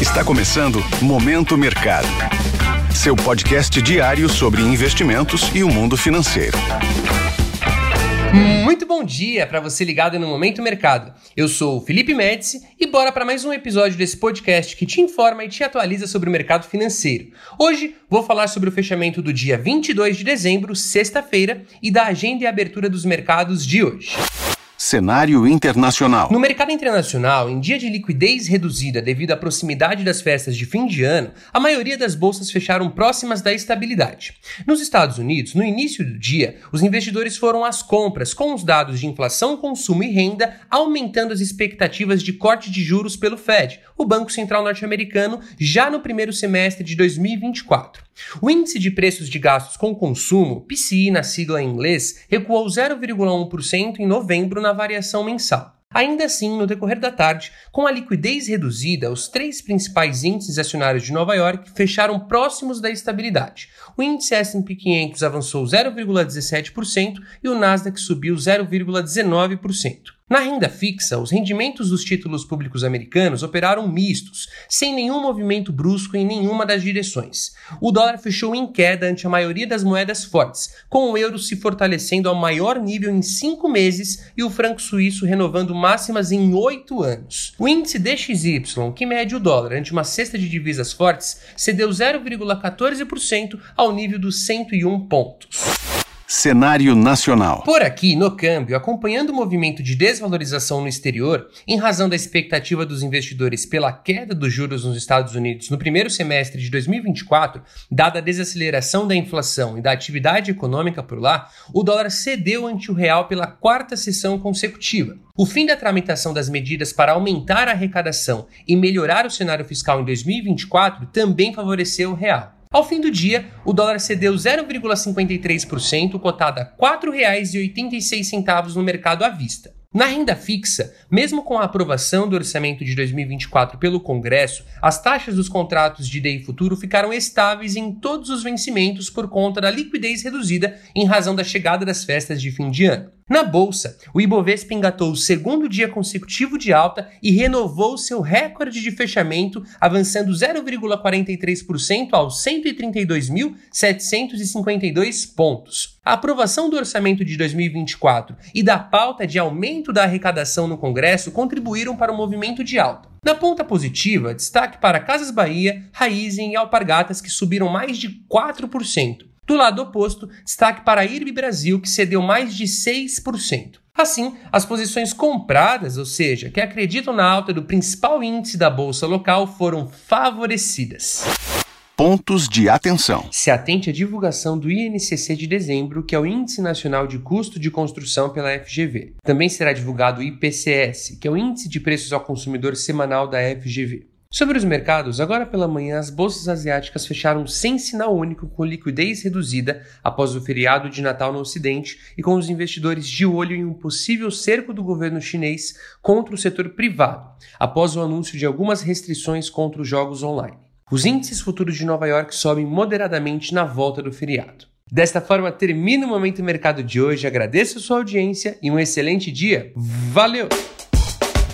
Está começando Momento Mercado. Seu podcast diário sobre investimentos e o mundo financeiro. Muito bom dia para você ligado no Momento Mercado. Eu sou o Felipe Médici e bora para mais um episódio desse podcast que te informa e te atualiza sobre o mercado financeiro. Hoje vou falar sobre o fechamento do dia 22 de dezembro, sexta-feira, e da agenda e abertura dos mercados de hoje. Cenário internacional. No mercado internacional, em dia de liquidez reduzida devido à proximidade das festas de fim de ano, a maioria das bolsas fecharam próximas da estabilidade. Nos Estados Unidos, no início do dia, os investidores foram às compras com os dados de inflação, consumo e renda, aumentando as expectativas de corte de juros pelo Fed, o Banco Central norte-americano, já no primeiro semestre de 2024. O índice de preços de gastos com consumo, PCI na sigla em inglês, recuou 0,1% em novembro na variação mensal. Ainda assim, no decorrer da tarde, com a liquidez reduzida, os três principais índices acionários de Nova York fecharam próximos da estabilidade. O índice S&P 500 avançou 0,17% e o Nasdaq subiu 0,19%. Na renda fixa, os rendimentos dos títulos públicos americanos operaram mistos, sem nenhum movimento brusco em nenhuma das direções. O dólar fechou em queda ante a maioria das moedas fortes, com o euro se fortalecendo ao maior nível em cinco meses e o franco suíço renovando máximas em oito anos. O índice DXY, que mede o dólar ante uma cesta de divisas fortes, cedeu 0,14% ao nível dos 101 pontos. Cenário nacional. Por aqui, no câmbio, acompanhando o movimento de desvalorização no exterior, em razão da expectativa dos investidores pela queda dos juros nos Estados Unidos no primeiro semestre de 2024, dada a desaceleração da inflação e da atividade econômica por lá, o dólar cedeu ante o real pela quarta sessão consecutiva. O fim da tramitação das medidas para aumentar a arrecadação e melhorar o cenário fiscal em 2024 também favoreceu o real. Ao fim do dia, o dólar cedeu 0,53%, cotado a R$ 4,86 no mercado à vista. Na renda fixa, mesmo com a aprovação do orçamento de 2024 pelo Congresso, as taxas dos contratos de DI futuro ficaram estáveis em todos os vencimentos por conta da liquidez reduzida em razão da chegada das festas de fim de ano. Na bolsa, o Ibovespa engatou o segundo dia consecutivo de alta e renovou seu recorde de fechamento, avançando 0,43% aos 132.752 pontos. A aprovação do orçamento de 2024 e da pauta de aumento da arrecadação no Congresso contribuíram para o movimento de alta. Na ponta positiva, destaque para Casas Bahia, Raizen e Alpargatas que subiram mais de 4%. Do lado oposto, destaque para a IRB Brasil, que cedeu mais de 6%. Assim, as posições compradas, ou seja, que acreditam na alta do principal índice da bolsa local, foram favorecidas. Pontos de atenção. Se atente à divulgação do INCC de dezembro, que é o Índice Nacional de Custo de Construção pela FGV. Também será divulgado o IPCS, que é o Índice de Preços ao Consumidor Semanal da FGV. Sobre os mercados, agora pela manhã as bolsas asiáticas fecharam sem sinal único, com liquidez reduzida após o feriado de Natal no Ocidente e com os investidores de olho em um possível cerco do governo chinês contra o setor privado, após o anúncio de algumas restrições contra os jogos online. Os índices futuros de Nova York sobem moderadamente na volta do feriado. Desta forma, termina o Momento Mercado de hoje. Agradeço a sua audiência e um excelente dia. Valeu!